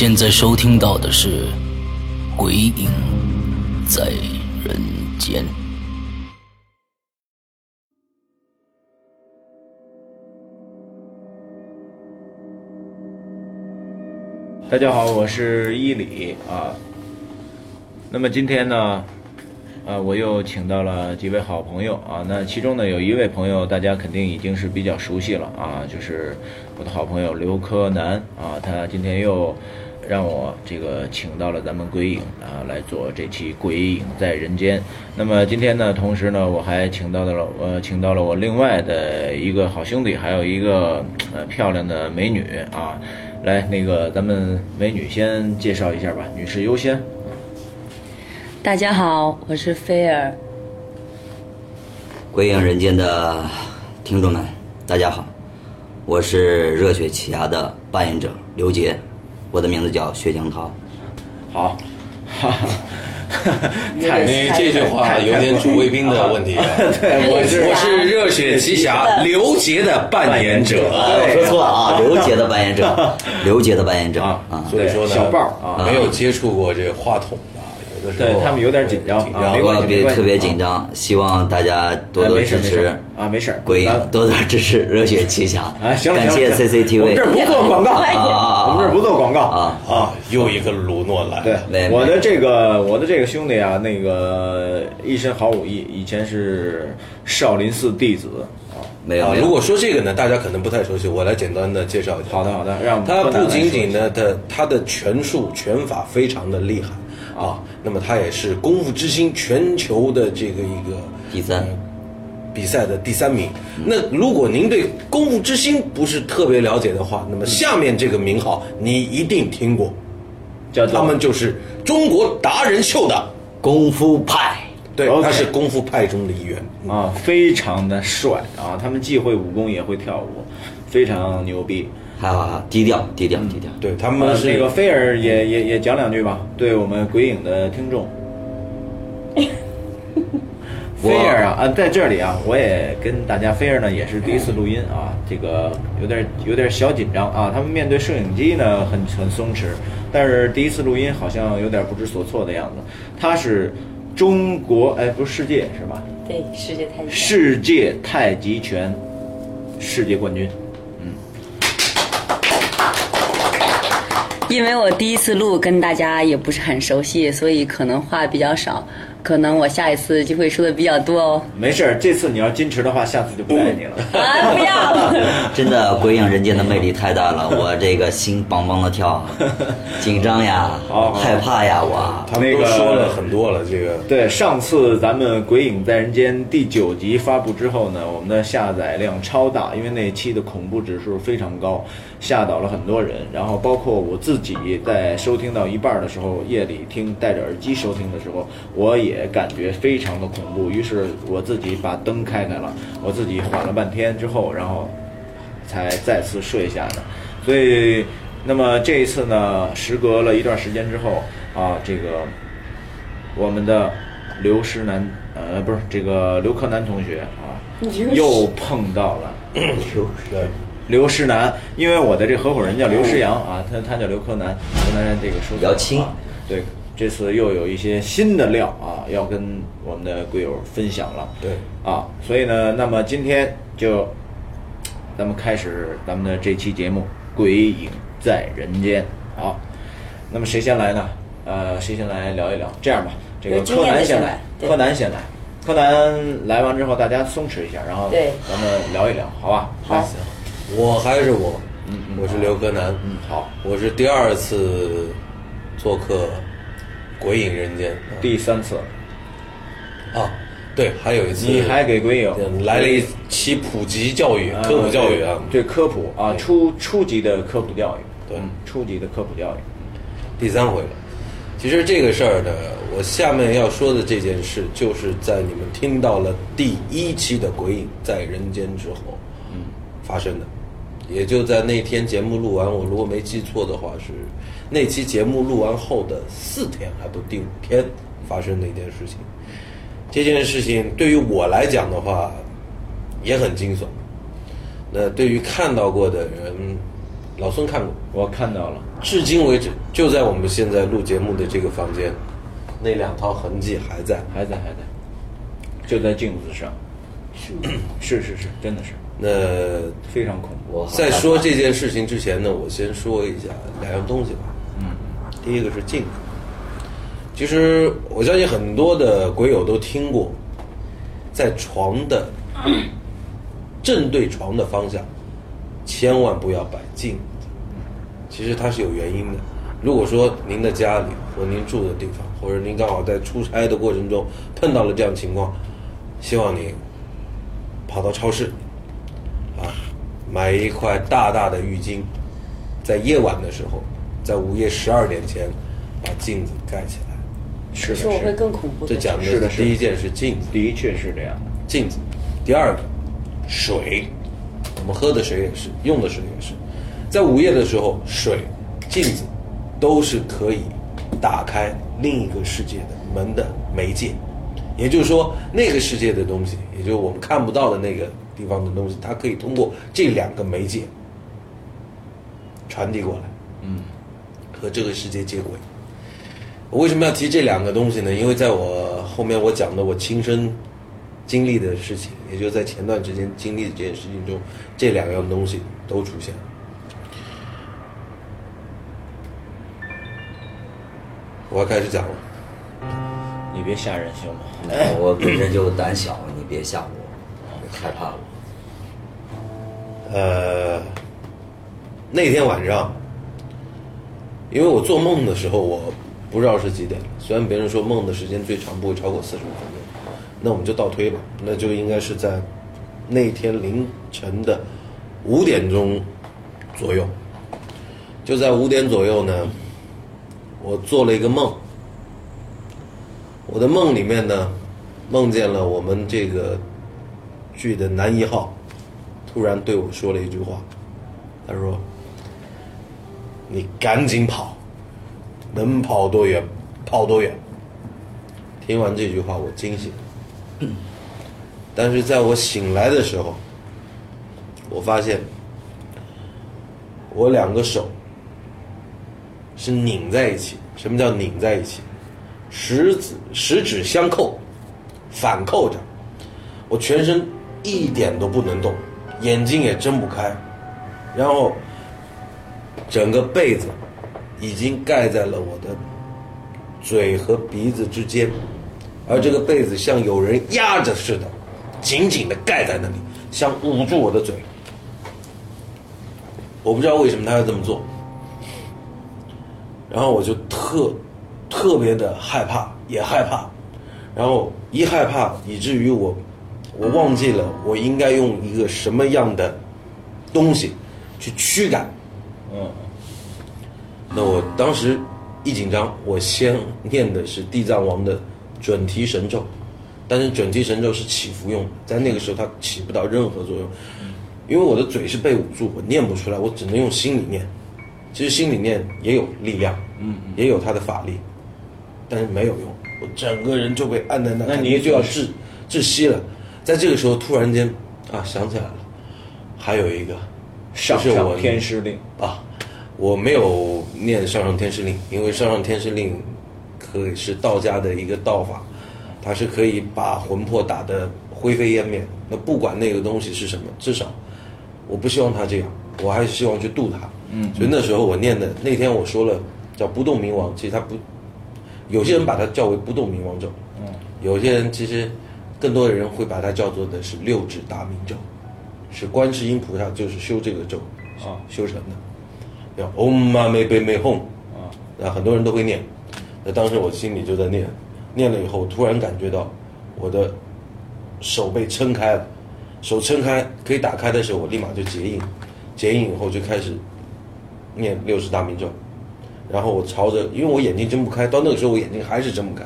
现在收听到的是《鬼影在人间》。大家好，我是伊里啊。那么今天呢，呃，我又请到了几位好朋友啊。那其中呢，有一位朋友大家肯定已经是比较熟悉了啊，就是我的好朋友刘柯南啊。他今天又让我这个请到了咱们鬼影啊来做这期《鬼影在人间》。那么今天呢，同时呢，我还请到了呃，请到了我另外的一个好兄弟，还有一个呃漂亮的美女啊。来，那个咱们美女先介绍一下吧，女士优先。大家好，我是菲儿。鬼影人间的听众们，大家好，我是热血奇侠的扮演者刘杰，我的名字叫薛江涛。好，哈哈。你这句话有点主谓宾的问题。对，我是我是热血奇侠刘杰的扮演者。我说错了啊，刘杰的扮演者，刘杰的扮演者啊啊。所以说呢，小豹啊没有接触过这个话筒的，有的时候对他们有点紧张紧啊没关我别特别紧张，希望大家多多支持啊没事鬼影咱，多多支持热血奇侠。啊，行，感谢 CCTV 这不做广告，啊啊这儿不做广告啊啊，又一个鲁诺来对我的这个我的这个兄弟啊，那个一身好武艺，以前是少林寺弟子啊。啊，没有没有。如果说这个呢，大家可能不太熟悉，我来简单的介绍一下。好的好的让他不仅仅说呢，他他的拳术拳法非常的厉害啊，那么他也是功夫之星全球的这个一个第三呃比赛的第三名。那如果您对功夫之星不是特别了解的话，那么下面这个名号你一定听过，叫做他们就是中国达人秀的，功夫派，对他是功夫派中的一员。啊，非常的帅啊！他们既会武功也会跳舞，非常牛逼。还好好，低调低调低调。对他呃们是那个菲尔也也也讲两句吧，对我们鬼影的听众。菲儿啊，啊，在这里啊，我也跟大家，菲儿呢也是第一次录音啊，这个有点有点小紧张啊。他们面对摄影机呢很很松弛，但是第一次录音好像有点不知所措的样子。他是中国哎，不是世界是吧？对，世界太极拳世界太极拳世界冠军。因为我第一次录，跟大家也不是很熟悉，所以可能话比较少，可能我下一次就会说的比较多哦。没事儿，这次你要矜持的话，下次就不带你了。啊，不要！真的鬼影人间的魅力太大了，我这个心梆梆的跳，紧张呀好好，害怕呀，我。他们都说了很多了，这个对，上次咱们《鬼影在人间》第九集发布之后呢，我们的下载量超大，因为那期的恐怖指数非常高，吓倒了很多人。然后包括我自己在收听到一半的时候，夜里听戴着耳机收听的时候，我也感觉非常的恐怖。于是我自己把灯开开了，我自己缓了半天之后，然后才再次睡下的。所以，那么这一次呢，时隔了一段时间之后啊，这个我们的刘诗南，呃，不是这个刘克南同学啊，又碰到了对刘诗南，因为我的这合伙人叫刘诗阳啊，他他叫刘柯南，刘南这个说比较亲啊，对，这次又有一些新的料啊，要跟我们的贵友分享了，对啊，所以呢，那么今天就咱们开始咱们的这期节目《鬼影在人间》。好，那么谁先来呢？呃，谁先来聊一聊？这样吧，这个柯南先来，柯南先来。柯南来完之后，大家松弛一下，然后对咱们聊一聊，好吧？好来我还是我，嗯嗯我是刘柯南，嗯，好，我是第二次做客《鬼影人间》第三次，啊，对，还有一次你还给鬼影。来了一期普及教育、呃科普教育啊，对科普啊，初初级的科普教育，对。嗯初级的科普教育，第三回了。其实这个事儿呢，我下面要说的这件事，就是在你们听到了第一期的《鬼影在人间》之后，嗯，发生的。也就在那天节目录完，我如果没记错的话，是那期节目录完后的四天还不第五天发生的一件事情。这件事情对于我来讲的话，也很惊悚。那对于看到过的人，老孙看过，我看到了，至今为止，就在我们现在录节目的这个房间，那两套痕迹还在。还在还在，就在镜子上，是 是是，真的是那非常恐怖。在说这件事情之前呢，我先说一下两样东西吧。第一个是镜子，其实我相信很多的鬼友都听过，在床的正对床的方向，千万不要摆镜子。其实它是有原因的。如果说您的家里或您住的地方，或者您刚好在出差的过程中碰到了这样情况，希望你跑到超市啊，买一块大大的浴巾，在夜晚的时候，在午夜十二点前把镜子盖起来。是的，是我会是更恐怖的。这讲是的第一件是镜子，的确是这样的。镜子。第二个，水，我们喝的水也是，用的水也是，在午夜的时候，水、镜子都是可以打开另一个世界的门的媒介。也就是说，那个世界的东西，也就是我们看不到的那个地方的东西，它可以通过这两个媒介传递过来，嗯，和这个世界接轨。我为什么要提这两个东西呢？因为在我后面我讲的我亲身经历的事情，也就在前段时间经历的这件事情中，这两样东西都出现了。我要开始讲了。你别吓人行吗？我本身就胆小，你别吓我，害怕我。呃，那天晚上，因为我做梦的时候，我不知道是几点。虽然别人说梦的时间最长不会超过四十五分钟，那我们就倒推吧，那就应该是在那天凌晨的五点钟左右。就在五点左右呢，我做了一个梦。我的梦里面呢，梦见了我们这个剧的男一号，突然对我说了一句话，他说：“你赶紧跑，能跑多远跑多远。”听完这句话，我惊醒。但是在我醒来的时候，我发现我两个手是拧在一起。什么叫拧在一起？十指十指相扣，反扣着。我全身一点都不能动，眼睛也睁不开，然后整个被子已经盖在了我的嘴和鼻子之间，而这个被子像有人压着似的，紧紧的盖在那里，想捂住我的嘴。我不知道为什么他要这么做，然后我就特特别的害怕，也害怕，然后一害怕以至于我我忘记了我应该用一个什么样的东西去驱赶。嗯，那我当时一紧张，我先念的是地藏王的准提神咒，但是准提神咒是祈福用的，在那个时候它起不到任何作用，因为我的嘴是被捂住，我念不出来，我只能用心里念。其实心里念也有力量，嗯，也有它的法力，但是没有用，我整个人就被按在那，那你感觉就要窒窒息了。在这个时候，突然间啊想起来了，还有一个上上天师令，啊，我没有念上上天师令，因为上上天师令可以是道家的一个道法，它是可以把魂魄打得灰飞烟灭。那不管那个东西是什么，至少我不希望他这样，我还是希望去度他。嗯，所以那时候我念的那天我说了叫不动明王，其实他不，有些人把它叫为不动明王咒，嗯，有些人其实更多的人会把它叫做的是六指大明咒，是观世音菩萨就是修这个咒啊。修成的。叫 Om Mani p a m e Hum 啊，那很多人都会念。那当时我心里就在念，念了以后，突然感觉到我的手被撑开了，手撑开可以打开的时候，我立马就结印，结印以后就开始念六十大明咒，然后我朝着，因为我眼睛睁不开，到那个时候我眼睛还是睁不开，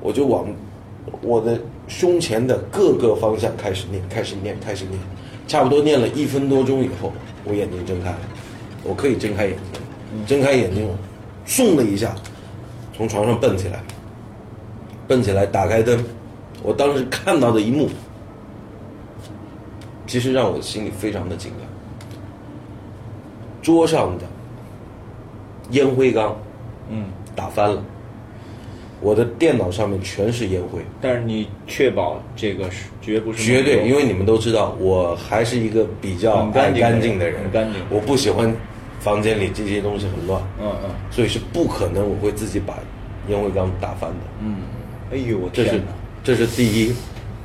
我就往我的胸前的各个方向开始念，开始念，开始念，差不多念了一分多钟以后，我眼睛睁开了，我可以睁开眼睛，睁开眼睛，嗖的一下，从床上蹦起来，蹦起来打开灯，我当时看到的一幕，其实让我心里非常的紧张。桌上的烟灰缸，嗯，打翻了，我的电脑上面全是烟灰，但是你确保这个是绝不是绝对，因为你们都知道，我还是一个比较爱干净的人干净的人，很干净。我不喜欢房间里这些东西很乱，嗯嗯。所以是不可能我会自己把烟灰缸打翻的。嗯，哎呦我这是这是第一，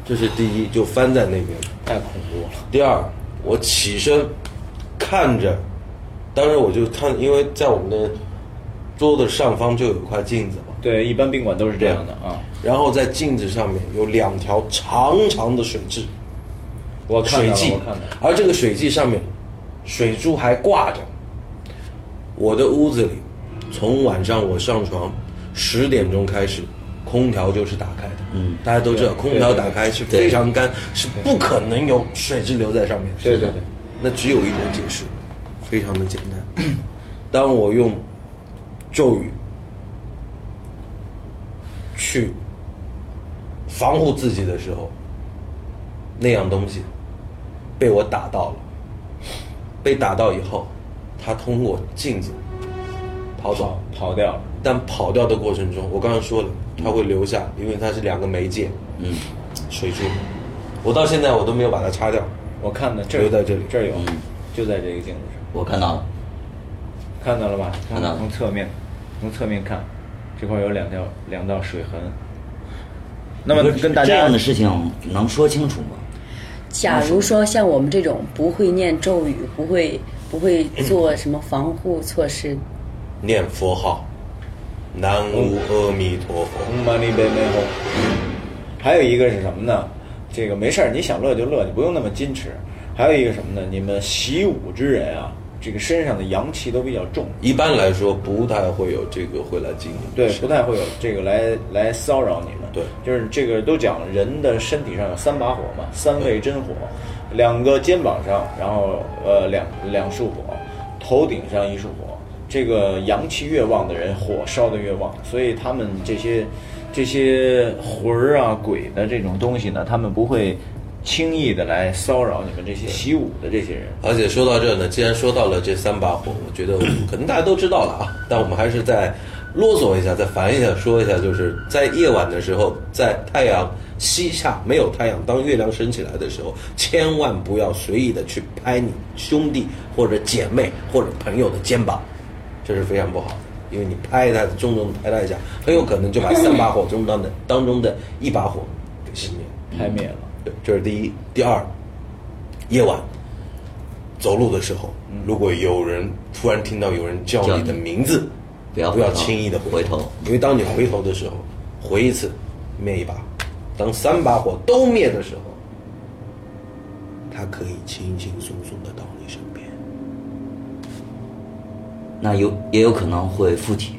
这是第一，就翻在那边。太恐怖了，第二，我起身看着，当时我就看，因为在我们的桌子上方就有一块镜子嘛，对，一般宾馆都是这样的啊，然后在镜子上面有两条长长的水蛭，我看水迹而这个水迹上面水珠还挂着。我的屋子里，从晚上我上床十点钟开始，空调就是打开的。嗯，大家都知道，空调打开是非常干，是不可能有水质留在上面。对对对，那只有一种解释，非常的简单。当我用咒语去防护自己的时候，那样东西被我打到了。被打到以后，它通过镜子跑走跑，跑掉了，但跑掉的过程中，我刚才说了，它会留下，因为它是两个媒介，嗯，水珠。我到现在我都没有把它擦掉。我看的这儿留在这里这儿有嗯，就在这个镜子上，我看到了，看到了吧？看到了从侧面，从侧面看，这块有两条两道水痕。那么跟大家这样的事情能说清楚吗？假如说像我们这种不会念咒语、不会不会做什么防护措施，念佛号，南无阿弥陀佛。还有一个是什么呢？这个没事儿，你想乐就乐，你不用那么矜持。还有一个什么呢？你们习武之人啊，这个身上的阳气都比较重，一般来说不太会有这个会来经营。对，不太会有这个来来骚扰你们。对就是这个都讲人的身体上有三把火嘛，三味真火，两个肩膀上，然后呃两两束火，头顶上一束火，这个阳气越旺的人，火烧的越旺，所以他们这些这些魂儿啊、鬼的这种东西呢，他们不会轻易的来骚扰你们这些习武的这些人。而且说到这呢，既然说到了这三把火，我觉得可能大家都知道了啊，但我们还是再啰嗦一下，再烦一下，说一下，就是在夜晚的时候，在太阳西下、没有太阳，当月亮升起来的时候，千万不要随意的去拍你兄弟或者姐妹或者朋友的肩膀，这是非常不好的，因为你拍他重重地拍他一下，很有可能就把三把火中当的当中的一把火给熄灭。拍灭了，对，这是第一。第二，夜晚走路的时候，如果有人突然听到有人叫你的名字，不要不要轻易的回头因为当你回头的时候，回一次灭一把，当三把火都灭的时候，他可以轻轻松松的到你身边。那有也有可能会附体。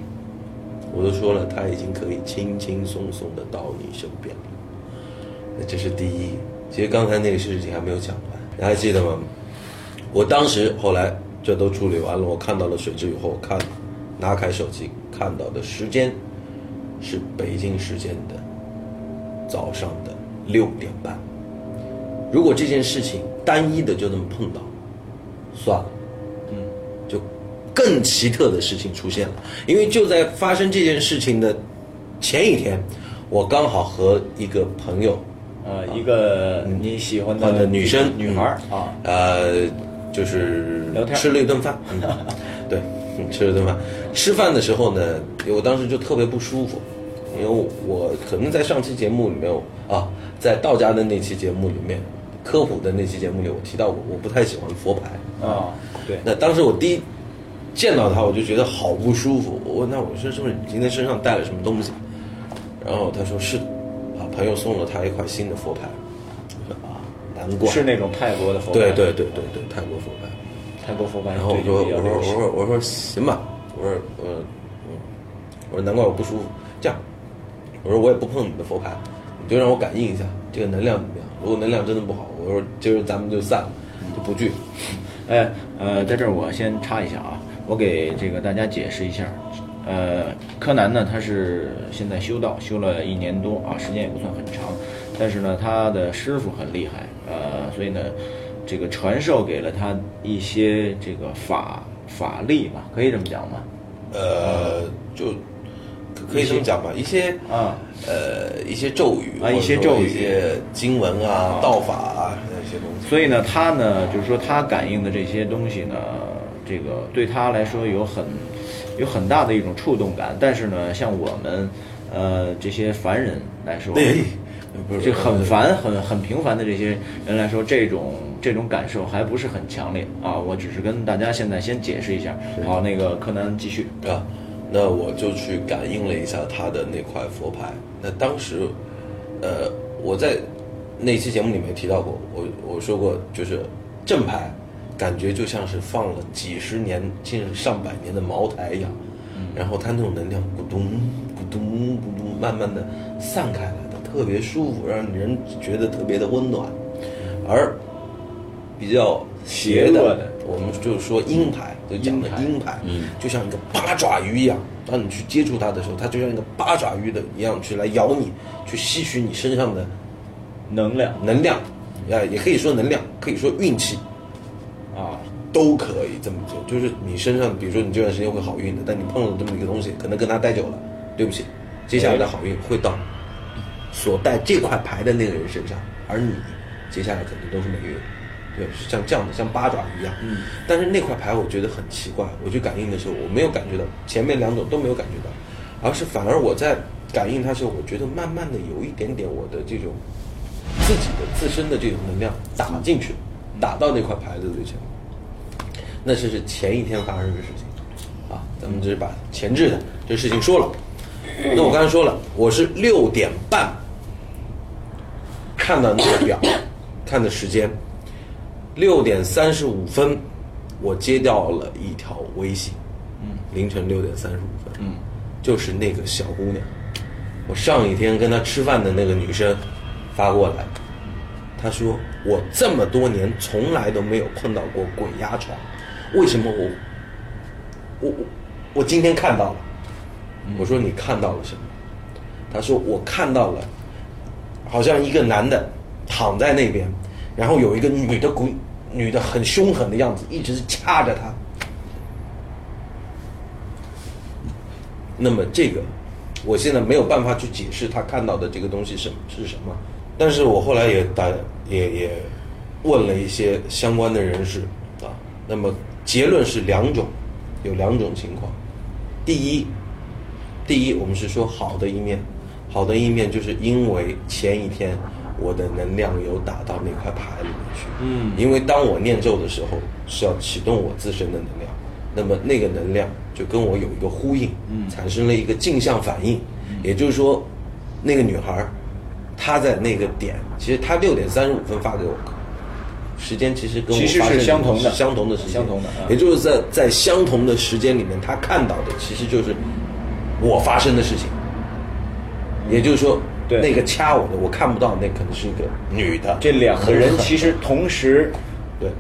我都说了，他已经可以轻轻松松的到你身边了。那这是第一。其实刚才那个事情还没有讲完，你还记得吗？我当时后来这都处理完了，我看到了水质以后，看拿开手机看到的时间是北京时间的早上的六点半。如果这件事情单一的就那么碰到，算了，嗯，就更奇特的事情出现了。因为就在发生这件事情的前一天，我刚好和一个朋友，呃，一个你喜欢的的女生女孩啊，呃，就是聊天吃了一顿饭，嗯对，嗯吃了一顿饭。吃饭的时候呢，我当时就特别不舒服，因为我可能在上期节目里面啊，在道家的那期节目里面，科普的那期节目里，我提到过，我不太喜欢佛牌啊对那当时我第一见到他，我就觉得好不舒服。我问他，我说是不是你今天身上带了什么东西？然后他说是的，啊，朋友送了他一块新的佛牌。啊，难怪是那种泰国的佛牌，对对对对对，泰国佛牌。泰国佛牌然后我对说我说我说我说行吧，我说我嗯，我说难怪我不舒服。这样，我说我也不碰你的佛牌，你就让我感应一下这个能量怎么样。如果能量真的不好，我说今儿咱们就散了，就不聚。哎，呃，在这儿我先插一下啊，我给这个大家解释一下。呃，柯南呢，他是现在修道，修了一年多啊，时间也不算很长，但是呢，他的师傅很厉害，呃，所以呢，这个传授给了他一些这个法法力吧，可以这么讲吗？呃，就可可以这么讲吧，一些啊，呃一些咒语啊一些咒语一些经文啊、道法啊那些东西。所以呢，他呢，就是说他感应的这些东西呢，这个对他来说有很有很大的一种触动感。但是呢，像我们呃这些凡人来说，哎不是这很烦、很很平凡的这些人来说，这种这种感受还不是很强烈啊。我只是跟大家现在先解释一下。好，那个柯南继续。啊，那我就去感应了一下他的那块佛牌。那当时，呃，我在那期节目里面提到过，我我说过，就是正牌，感觉就像是放了几十年甚至上百年的茅台一样，然后它那种能量咕咚咕咚咕咚，慢慢的散开来的，特别舒服，让人觉得特别的温暖。而比较邪的我们就是说阴牌，就讲的阴阴牌，就像一个八爪鱼一样。当你去接触它的时候，它就像一个八爪鱼的一样去来咬你，去吸取你身上的能量。能量，啊，也可以说能量，可以说运气，啊，都可以这么做。就是你身上，比如说你这段时间会好运的，但你碰了这么一个东西，可能跟他待久了，对不起，接下来的好运会到所带这块牌的那个人身上，而你接下来肯定都是霉运。对，是像这样的，像八爪鱼一样。嗯。但是那块牌我觉得很奇怪，我去感应的时候，我没有感觉到前面两种都没有感觉到，而是反而我在感应它的时候，我觉得慢慢的有一点点我的这种自己的自身的这种能量打进去，打到那块牌子最前面。那是是前一天发生的事情，啊，咱们只是把前置的这事情说了。那我刚才说了，我是六点半看到那个表，看的时间，六点三十五分，我接到了一条微信，嗯，凌晨六点三十五分，嗯，就是那个小姑娘，我上一天跟她吃饭的那个女生发过来，她说我这么多年从来都没有碰到过鬼压床，为什么我我我我今天看到了。我说你看到了什么？他说我看到了，好像一个男的躺在那边，然后有一个女的鬼，女的很凶狠的样子，一直掐着他。那么这个，我现在没有办法去解释他看到的这个东西什是什么，但是我后来也打也也问了一些相关的人士啊，那么结论是两种，有两种情况，第一，第一我们是说好的一面，好的一面就是因为前一天我的能量有打到那块牌里面去，嗯。因为当我念咒的时候是要启动我自身的能量，那么那个能量就跟我有一个呼应，嗯。产生了一个镜像反应，也就是说，那个女孩儿她在那个点，其实他六点三十五分发给我，时间其实跟我其实是发生相同的。是相同的时间，相同的啊。也就是在在相同的时间里面，他看到的其实就是我发生的事情，也就是说，对。那个掐我的我看不到，那可能是一个女的，这两个人其实同时 对，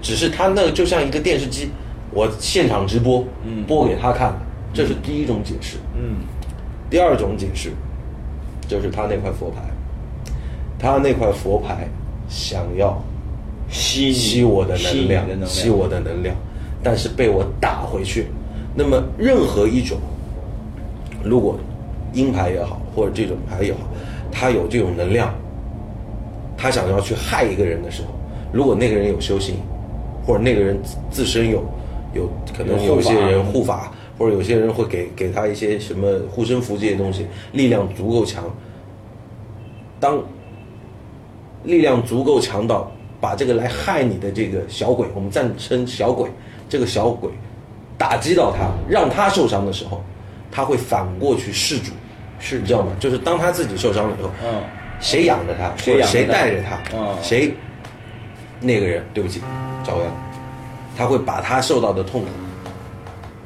只是他那个就像一个电视机，我现场直播，嗯。播给他看，这是第一种解释。嗯。第二种解释，就是他那块佛牌，他那块佛牌想要吸吸我的能量，吸我的能量，但是被我打回去。那么任何一种，如果阴牌也好，或者这种牌也好，他有这种能量，他想要去害一个人的时候，如果那个人有修行，或者那个人自自身有有可能有一些人护法，或者有些人会给给他一些什么护身符这些东西，力量足够强，当力量足够强到把这个来害你的这个小鬼，我们暂称小鬼，这个小鬼打击到他，让他受伤的时候，他会反过去施主，是你知道吗？就是当他自己受伤了以后，嗯。谁养着他，谁他谁带着他，嗯。谁那个人对不起，赵阳，他会把他受到的痛苦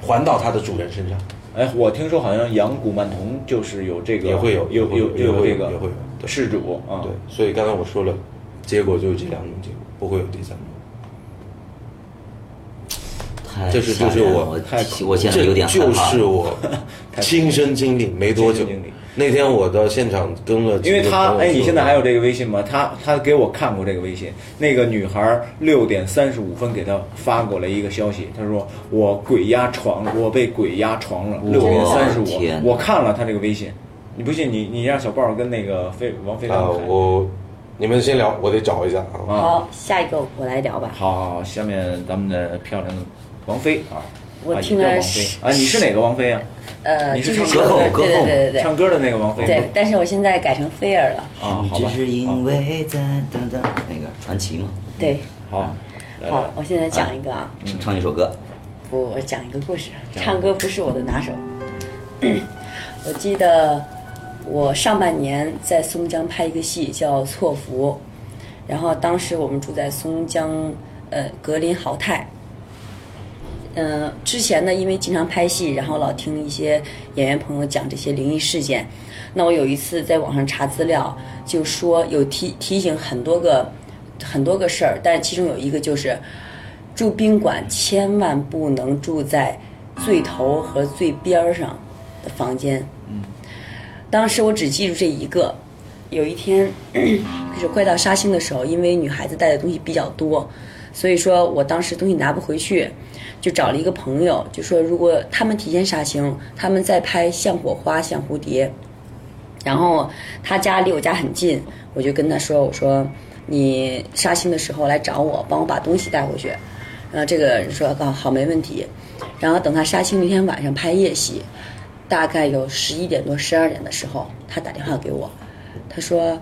还到他的主人身上，哎，我听说好像养古曼童就是有这个，也会有有有也有也有这个。也会有。对事主啊，对，所以刚才我说了，结果就是这两种结果，不会有第三种。太这是吓就是我人了我太我现在有点害这怕就是我 亲身经历没多久亲身经历。那天我到现场跟了因为他哎，你现在还有这个微信吗？他他给我看过这个微信，那个女孩六点三十五分给他发过来一个消息，他说我鬼压床了，我被鬼压床了，六点三十五，我看了他这个微信，你不信你你让小豹跟那个飞王飞他啊，们我你们先聊，我得找一下啊。啊，好，下一个我来聊吧。好好好，下面咱们的漂亮的王菲啊，我听了是王菲啊，你是哪个王菲啊？呃，你就是是唱歌后对歌后对对对对唱歌的那个王菲对，但是我现在改成菲儿了。啊，好吧，只是因为在等等那个传奇嘛，对，好，好，我现在讲一个啊，唱唱一首歌，不，我讲一个故事。唱歌不是我的拿手。我记得我上半年在松江拍一个戏叫《错福》，然后当时我们住在松江呃格林豪泰。嗯、之前呢，因为经常拍戏，然后老听一些演员朋友讲这些灵异事件。那我有一次在网上查资料，就说有提提醒很多个很多个事儿，但其中有一个就是住宾馆千万不能住在最头和最边儿上的房间。当时我只记住这一个。有一天，就是快到杀青的时候，因为女孩子带的东西比较多，所以说我当时东西拿不回去，就找了一个朋友，就说如果他们提前杀青，他们在拍像火花、像蝴蝶，然后他家离我家很近，我就跟他说：“我说你杀青的时候来找我，帮我把东西带回去。”然后这个人说：“啊，好，没问题。”然后等他杀青那天晚上拍夜戏，大概有十一点多、十二点的时候，他打电话给我，他说：“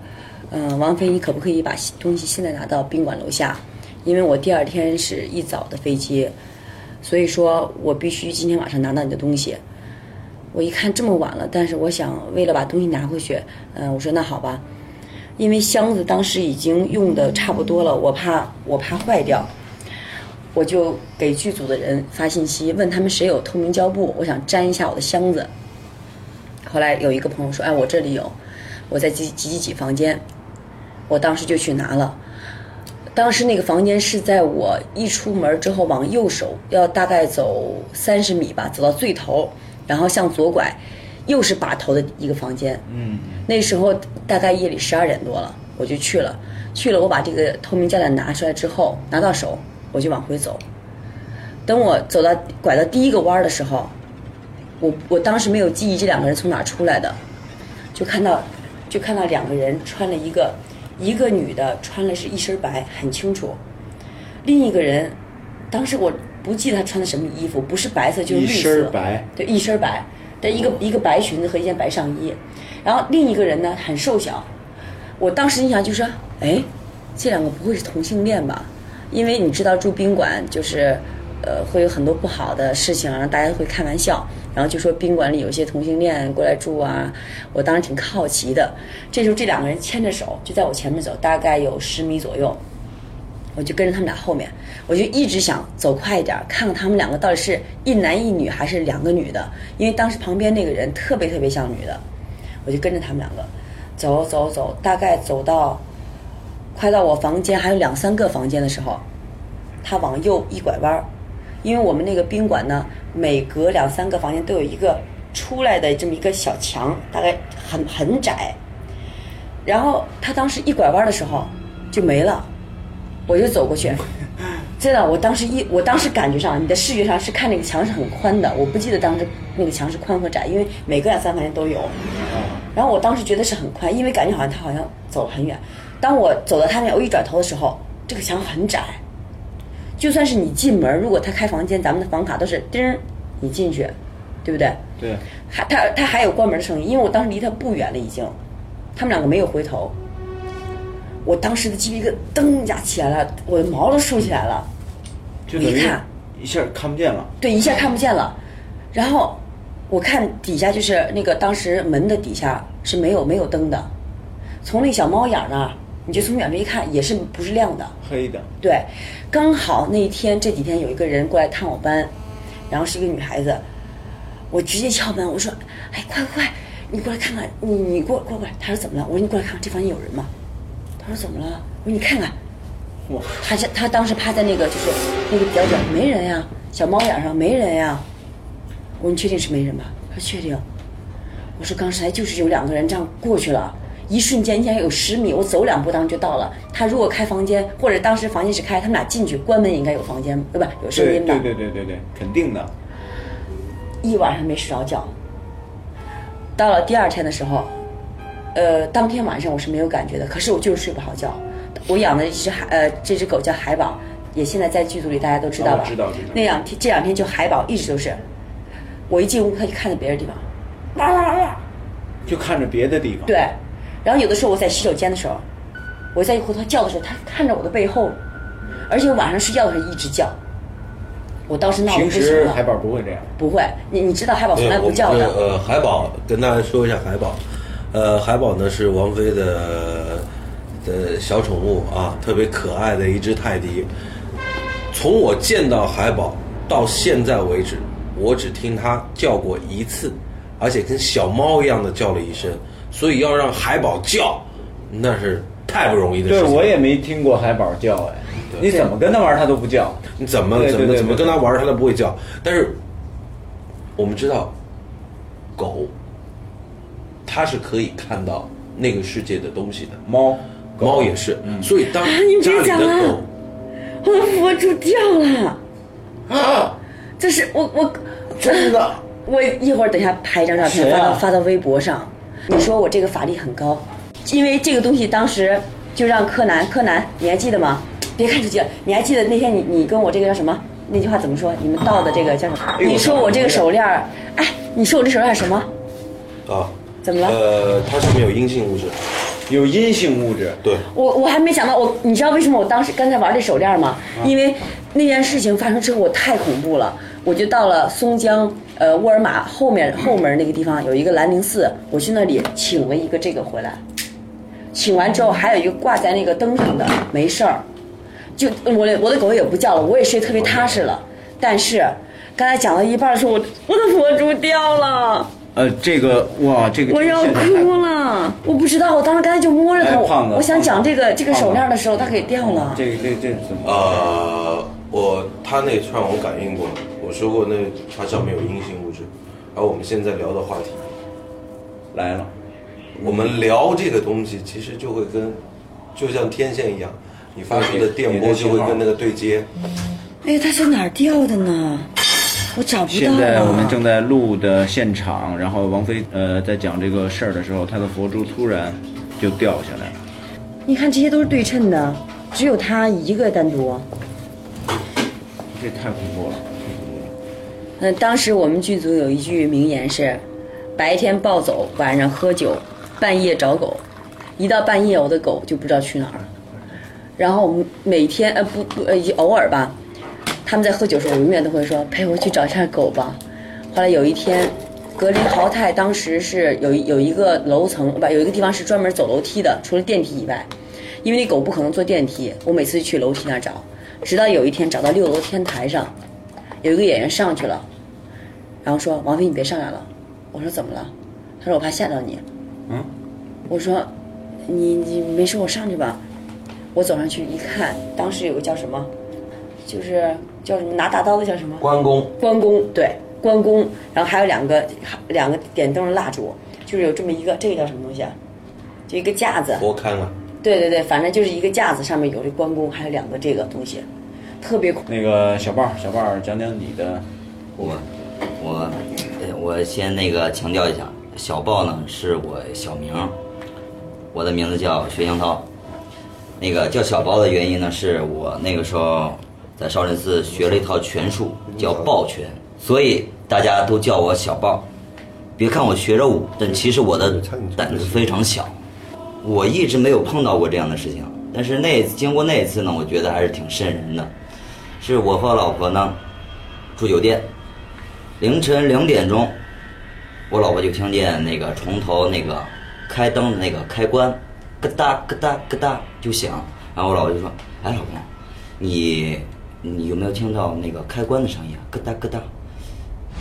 嗯、王菲，你可不可以把东西现在拿到宾馆楼下？因为我第二天是一早的飞机，所以说我必须今天晚上拿到你的东西。”我一看这么晚了，但是我想为了把东西拿回去，嗯、我说那好吧，因为箱子当时已经用的差不多了，我怕我怕坏掉，我就给剧组的人发信息，问他们谁有透明胶布，我想粘一下我的箱子。后来有一个朋友说，哎，我这里有，我在几几几几房间，我当时就去拿了。当时那个房间是在我一出门之后往右手要大概走三十米吧，走到最头，然后向左拐，又是把头的一个房间。嗯，那时候大概夜里十二点多了，我就去了。去了，我把这个透明胶带拿出来之后，拿到手，我就往回走。等我走到拐到第一个弯儿的时候，我我当时没有记忆这两个人从哪儿出来的，就看到就看到两个人穿了一个一个女的穿的是一身白，很清楚。另一个人，当时我不记得她穿的什么衣服，不是白色就是绿色，身白对，一身白，但一个一个白裙子和一件白上衣，然后另一个人呢很瘦小，我当时印象就是，哎，这两个不会是同性恋吧？因为你知道住宾馆就是，呃，会有很多不好的事情，然后大家会开玩笑，然后就说宾馆里有些同性恋过来住啊。我当时挺好奇的，这时候这两个人牵着手就在我前面走，大概有十米左右。我就跟着他们俩后面，我就一直想走快一点，看看他们两个到底是一男一女还是两个女的，因为当时旁边那个人特别特别像女的，我就跟着他们两个走走走，大概走到快到我房间还有两三个房间的时候，他往右一拐弯儿，因为我们那个宾馆呢，每隔两三个房间都有一个出来的这么一个小墙，大概很很窄，然后他当时一拐弯的时候就没了。我就走过去，真的，我当时一，我当时感觉上，你的视觉上是看那个墙是很宽的，我不记得当时那个墙是宽和窄，因为每个两三房间都有。然后我当时觉得是很宽，因为感觉好像他好像走了很远。当我走到他那，我一转头的时候，这个墙很窄，就算是你进门，如果他开房间，咱们的房卡都是叮，你进去，对不对？对，还他他还有关门的声音，因为我当时离他不远了已经，他们两个没有回头。我当时的鸡皮疙瘩噔一下起来了，我的毛都竖起来了。就等于一看一下看不见了。对，一下看不见了。然后我看底下就是那个当时门的底下是没有没有灯的，从那小猫眼儿那儿，你就从远处一看也是不是亮的。黑的，对，刚好那一天这几天有一个人过来探我班，然后是一个女孩子，我直接敲门，我说：“哎，快快快，你过来看看，你你过过过来。”她说：“怎么了？”我说：“你过来看看，这房间有人吗？”她说：“怎么了？”我说：“你看看。”哇，她是他当时趴在那个就是那个角角，没人呀，小猫眼上没人呀。我说：“你确定是没人吧？”她说：“确定。”我说：“刚才就是有两个人这样过去了。”一瞬间，你想有十米，我走两步当时就到了。他如果开房间，或者当时房间是开，他们俩进去关门也应该有房间，对吧？有声音的。对对对对对对，肯定的。一晚上没睡着觉。到了第二天的时候，呃，当天晚上我是没有感觉的，可是我就是睡不好觉。我养的一只海，呃，这只狗叫海宝，也现在在剧组里大家都知道吧？哦知道知道那两天这两天就海宝一直都是，我一进屋它就看着别的地方，哇哇哇哇。就看着别的地方。对，然后有的时候我在洗手间的时候，我在一回头叫的时候，它看着我的背后，而且晚上睡觉的时候一直叫。我当时闹得平不行了时海，宝不会这样。不会，你你知道海宝从来不叫的。呃，海宝跟大家说一下海宝，呃，海宝呢是王菲的的小宠物啊，特别可爱的一只泰迪。从我见到海宝到现在为止，我只听它叫过一次，而且跟小猫一样的叫了一声，所以要让海宝叫，那是太不容易的事对，我也没听过海宝叫哎，你怎么跟他玩他都不叫。你怎么怎么怎么跟他玩儿，它都不会叫。但是我们知道，狗它是可以看到那个世界的东西的，猫，猫也是。所以当啊你家里的狗我的佛珠掉了，啊，这是我我。真的。我一会儿等一下拍一张照片发到发到微博上。你说我这个法力很高，因为这个东西当时就让柯南，柯南你还记得吗？别看手机了，你还记得那天你你跟我这个叫什么？那句话怎么说？你们盗的这个叫什么？呦你说我这个手链儿，哎，你说我这手链儿什么？啊，怎么了？呃，它上面有阴性物质，有阴性物质。对，我我还没想到，我你知道为什么我当时刚才玩这手链吗？因为那件事情发生之后，我太恐怖了，我就到了松江呃沃尔玛后面后门那个地方有一个兰陵寺，我去那里请了一个这个回来，请完之后还有一个挂在那个灯上的，没事儿，就我的我的狗也不叫了，我也睡特别踏实了。但是刚才讲到一半的时候，我我的佛珠掉了，呃，这个哇，这个我要哭了，我不知道，我当时刚才就摸着它，哎胖子我想讲这个这个手链的时候，它给掉了。这个这这怎么？呃，我他那串我感应过，我说过那它上面有阴性物质，而我们现在聊的话题，来了，我们聊这个东西，其实就会跟，就像天线一样，你发出的电波就会跟那个对接。哎，它是哪儿掉的呢？我找不到现在我们。正在录的现场，然后王菲呃在讲这个事儿的时候，她的佛珠突然就掉下来了。你看这些都是对称的，只有它一个单独。这太恐怖了。那，当时我们剧组有一句名言是：白天暴走，晚上喝酒，半夜找狗。一到半夜，我的狗就不知道去哪儿。然后我们每天呃不不呃偶尔吧，他们在喝酒的时候，我永远都会说陪我去找一下狗吧。后来有一天，格林豪泰当时是有一有一个楼层不有一个地方是专门走楼梯的，除了电梯以外，因为那狗不可能坐电梯，我每次去楼梯那儿找，直到有一天找到六楼天台上，有一个演员上去了，然后说王菲你别上来了，我说怎么了？他说我怕吓到你，嗯，我说你你没事我上去吧，我走上去一看，当时有个叫什么，就是叫什么拿大刀的叫什么？关公，关公，对，关公，然后还有两个两个点灯的蜡烛，就是有这么一个，这个叫什么东西啊？就一个架子，佛龛啊，对对对，反正就是一个架子，上面有这关公，还有两个这个东西，特别苦。那个小豹，小豹讲讲你的，我我我先那个强调一下，小豹呢是我小名，我的名字叫薛江涛。那个叫小豹的原因呢，是我那个时候在少林寺学了一套拳术，叫豹拳，所以大家都叫我小豹。别看我学着武，但其实我的胆子非常小。我一直没有碰到过这样的事情，但是那经过那一次呢，我觉得还是挺瘆人的。是我和老婆呢住酒店，凌晨两点钟，我老婆就听见那个床头那个开灯的那个开关，咯哒咯哒咯哒就响。然后我老婆就说：“哎，老公，你你有没有听到那个开关的声音啊？咯哒咯哒。”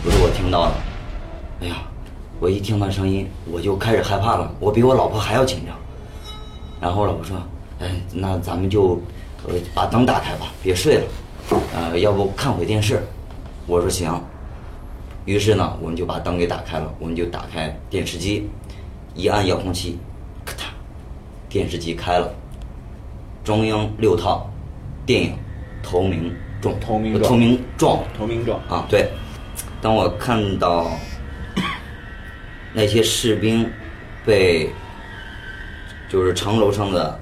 我说我听到了。哎呀，我一听到声音，我就开始害怕了，我比我老婆还要紧张。然后我老婆说：“哎，那咱们就把灯打开吧，别睡了，呃，要不看会电视。”我说行。于是呢，我们就把灯给打开了，我们就打开电视机，一按遥控器，咔嗒，电视机开了。中央六套电影《投名状》，投名状投名状投名状啊，对。当我看到那些士兵被，就是城楼上的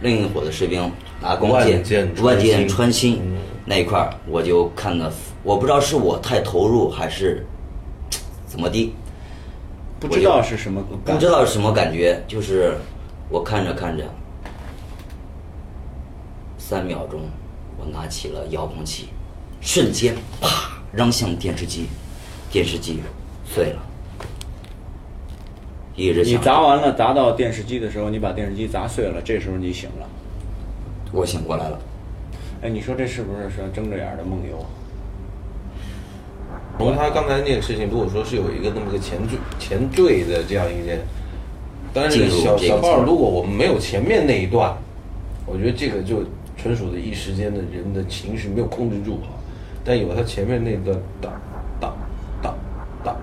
另一伙的士兵拿弓万箭万箭穿心嗯那一块儿，我就看的，我不知道是我太投入还是怎么地，不知道是什么，不知道是什么感觉，就是我看着看着，三秒钟，我拿起了遥控器，瞬间啪扔向电视机，电视机碎了。一直你，砸完了，砸到电视机的时候，你把电视机砸碎了，这时候你醒了。我醒过来了。哎，你说这是不是说睁着眼儿的梦游？从他刚才那个事情，如果说是有一个那么个前缀前缀的这样一件，但是小小豹，如果我们没有前面那一段，我觉得这个就纯属的一时间的人的情绪没有控制住啊。但有他前面那段当当当当，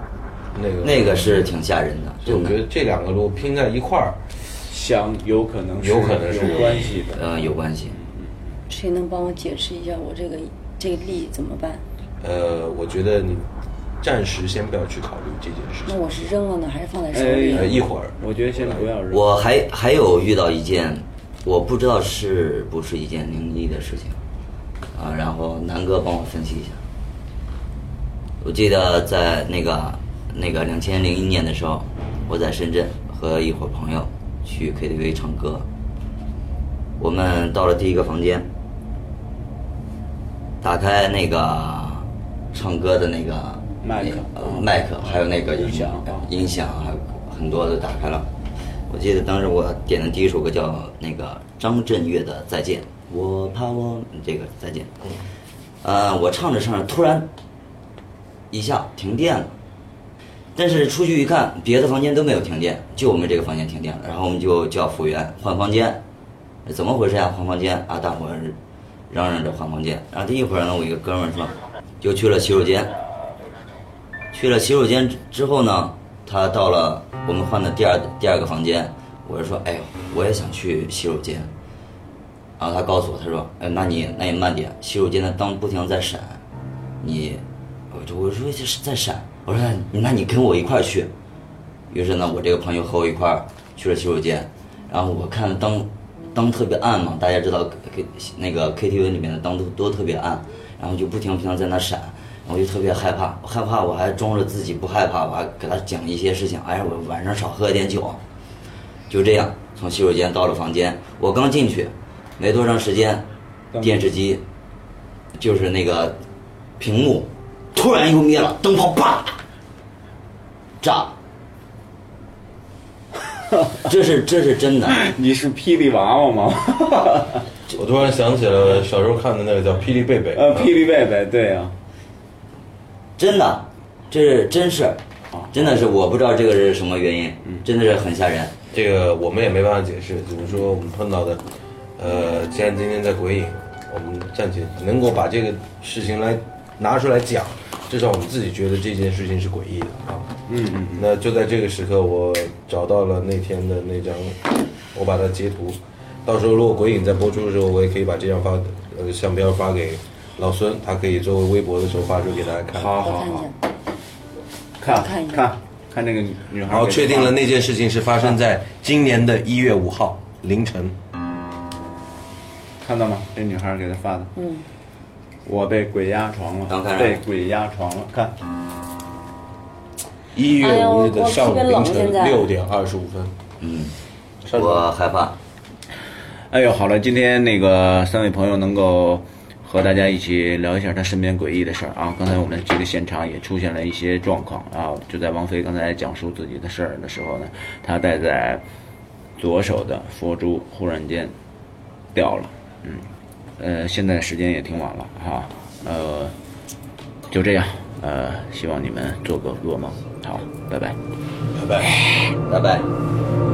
那个那个是挺吓人的，就我觉得这两个如果拼在一块儿，想有可能是有可能是有关系的。呃，有关系。谁能帮我解释一下我这个这个力怎么办？呃，我觉得你暂时先不要去考虑这件事情。那我是扔了呢，还是放在手里？呃，一会儿我觉得先不要扔。我还还有遇到一件，我不知道是不是一件灵异的事情，啊，然后南哥帮我分析一下。我记得在那个那个两千零一年的时候，我在深圳和一伙朋友去 KTV 唱歌，我们到了第一个房间，打开那个唱歌的那个麦克呃麦克，还有那个音响啊音响还有很多都打开了。我记得当时我点的第一首歌叫那个张震岳的《再见》，我怕我这个再见。呃，我唱着唱着，突然一下停电了。但是出去一看，别的房间都没有停电，就我们这个房间停电了。然后我们就叫服务员换房间，怎么回事呀？换房间啊！大伙儿嚷嚷着换房间。然后第一会儿呢，我一个哥们儿说，就去了洗手间。去了洗手间之后呢，他到了我们换的第二第二个房间，我就说，哎呦，我也想去洗手间。然后他告诉我，他说，哎，那你那你慢点，洗手间的灯不停在闪，你，我就我说这是在闪，我说那你跟我一块儿去。于是呢，我这个朋友和我一块儿去了洗手间，然后我看灯，灯特别暗嘛，大家知道 K 那个 KTV 里面的灯都都特别暗，然后就不停不停地在那闪，我就特别害怕，我害怕我还装着自己不害怕，我还给他讲一些事情，哎呀，我晚上少喝点酒，就这样从洗手间到了房间，我刚进去，没多长时间，电视机就是那个屏幕突然又灭了，灯泡啪炸了。这是这是真的，你是霹雳娃娃吗？我突然想起了小时候看的那个叫《霹雳贝贝》，呃，霹雳贝贝，对呀、真的，这是真事儿，真的是我不知道这个是什么原因，真的是很吓人。这个我们也没办法解释，只是说我们碰到的，呃，既然今天在鬼影，我们暂且能够把这个事情来拿出来讲，至少我们自己觉得这件事情是诡异的啊。嗯嗯那就在这个时刻，我找到了那天的那张，我把它截图，到时候如果鬼影在播出的时候，我也可以把这张发呃相片发给老孙，他可以作为微博的时候发出给大家看。好好好，，看看一下看看那个女孩，然后确定了那件事情是发生在今年的一月五号凌晨。看到吗？这女孩给他发的，嗯，我被鬼压床了，刚看上被鬼压床了，看，一月五日的上午凌晨六点二十五分。嗯，我害怕。哎呦，好了，今天那个三位朋友能够和大家一起聊一下他身边诡异的事儿啊。刚才我们这个现场也出现了一些状况啊，就在王菲刚才讲述自己的事儿的时候呢，她戴在左手的佛珠忽然间掉了，嗯，呃，现在时间也挺晚了哈，呃，就这样，呃，希望你们做个噩梦，好，拜拜。拜拜。拜拜。